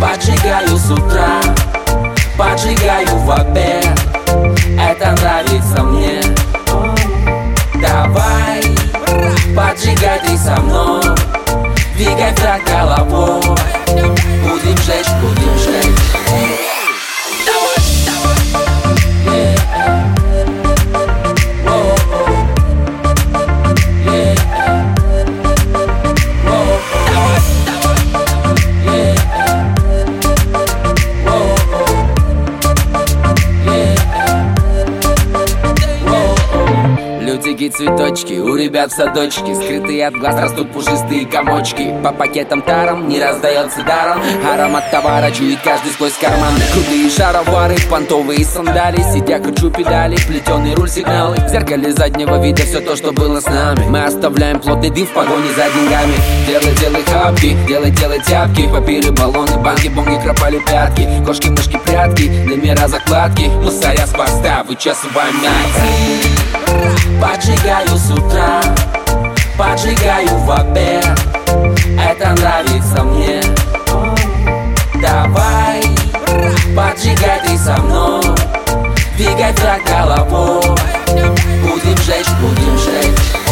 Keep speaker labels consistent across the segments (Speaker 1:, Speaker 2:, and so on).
Speaker 1: Поджигаю с утра, поджигаю в обед Это нравится мне. Давай, поджигай ты со мной. Двигай так головой. Будем жечь, будем жечь. Лютики цветочки, у ребят в садочке Скрытые от глаз растут пушистые комочки. По пакетам таром не раздается даром Аромат товара чует каждый сквозь карман. Крутые шаровары, понтовые сандали Сидя кручу педали, плетеный руль сигналы В зеркале заднего вида все то, что было с нами. Мы оставляем плотный дым в погоне за деньгами. Делай, делай хапки, делай, делай тяпки. Папиры, баллоны, банки, бонги, кропали пятки. Кошки, мышки, прятки, номера закладки. Мусоря с поста, вычесываем найти Поджигаю с утра, поджигаю в обед. Это нравится мне. Давай, поджигай ты со мной. Двигай так головой. Будем жечь, будем жечь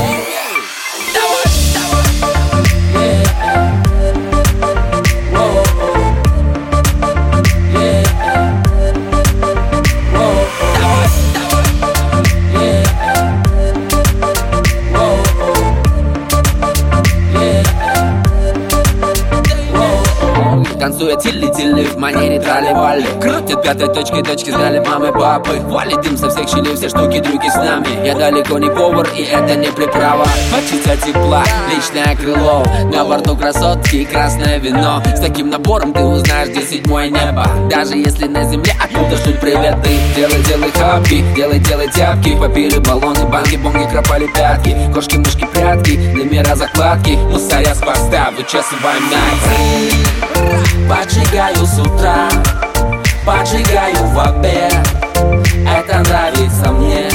Speaker 1: Танцует тилли-тилли в манере трали-вали Крутят пятой точкой точки знали мамы папы. Валит дым со всех щелей, все штуки-дрюки с нами. Я далеко не повар и это не приправа. Хочется тепла, личное крыло. На борту красотки и красное вино. С таким набором ты узнаешь, где седьмое небо. Даже если на земле оттуда шлют приветы. Делай, делай хапки, делай, делай тяпки. Папиры, баллоны, банки, бонги, кропали пятки. Кошки, мышки, прятки, номера закладки. Мусоря с поста, вычесываем найти Поджигаю с утра, поджигаю в обед. Это нравится мне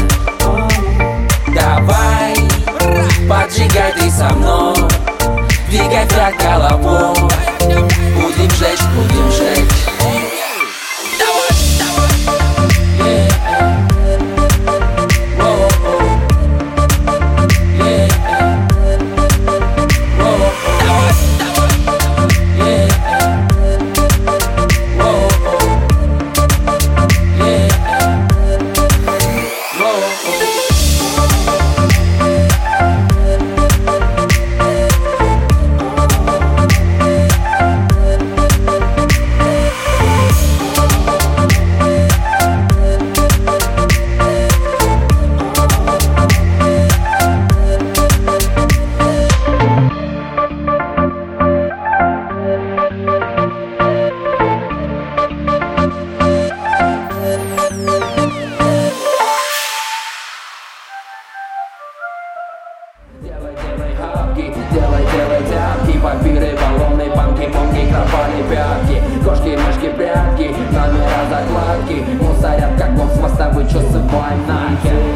Speaker 1: делай, делай тяпки Папиры, баллоны, банки, монги, кропали пятки Кошки, мышки, прятки, номера закладки Мусорят, как бог с моста, вычесывай нахер